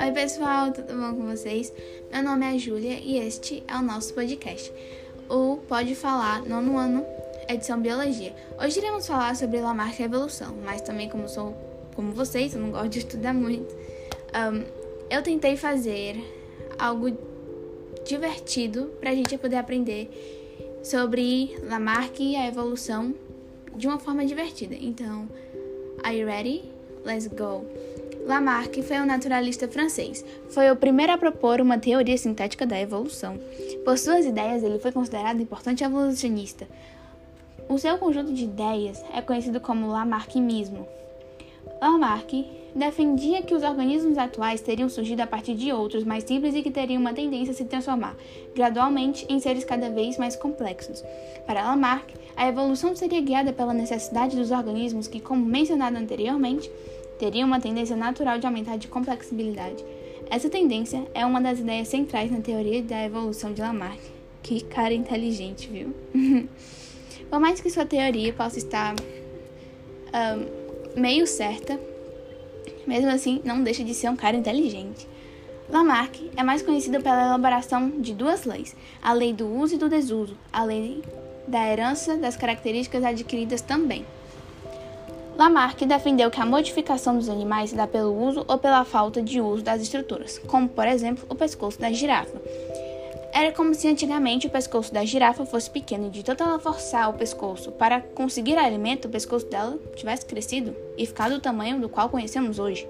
Oi, pessoal, tudo bom com vocês? Meu nome é Júlia e este é o nosso podcast, o Pode Falar Nono Ano, edição Biologia. Hoje iremos falar sobre Lamarck e evolução, mas também, como sou como vocês, eu não gosto de estudar muito, um, eu tentei fazer algo divertido para a gente poder aprender sobre Lamarck e a evolução de uma forma divertida. Então, are you ready? Let's go! Lamarck foi um naturalista francês. Foi o primeiro a propor uma teoria sintética da evolução. Por suas ideias, ele foi considerado importante evolucionista. O seu conjunto de ideias é conhecido como Lamarckismo. Lamarck defendia que os organismos atuais teriam surgido a partir de outros mais simples e que teriam uma tendência a se transformar gradualmente em seres cada vez mais complexos. Para Lamarck, a evolução seria guiada pela necessidade dos organismos que, como mencionado anteriormente, teria uma tendência natural de aumentar de complexibilidade. Essa tendência é uma das ideias centrais na teoria da evolução de Lamarck. Que cara inteligente, viu? Por mais que sua teoria possa estar um, meio certa, mesmo assim não deixa de ser um cara inteligente. Lamarck é mais conhecido pela elaboração de duas leis: a lei do uso e do desuso, a lei da herança das características adquiridas também. Lamarck defendeu que a modificação dos animais se dá pelo uso ou pela falta de uso das estruturas, como por exemplo o pescoço da girafa. Era como se antigamente o pescoço da girafa fosse pequeno e de tanto ela forçar o pescoço para conseguir alimento, o pescoço dela tivesse crescido e ficado do tamanho do qual conhecemos hoje.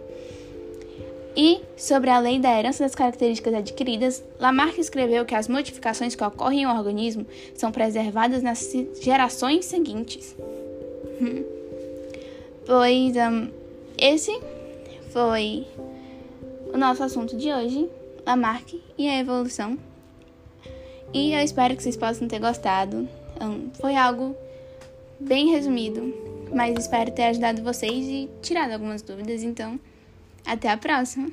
E, sobre a lei da herança das características adquiridas, Lamarck escreveu que as modificações que ocorrem em um organismo são preservadas nas gerações seguintes. Pois um, esse foi o nosso assunto de hoje, Lamarck e a evolução. E eu espero que vocês possam ter gostado. Um, foi algo bem resumido, mas espero ter ajudado vocês e tirado algumas dúvidas. Então, até a próxima!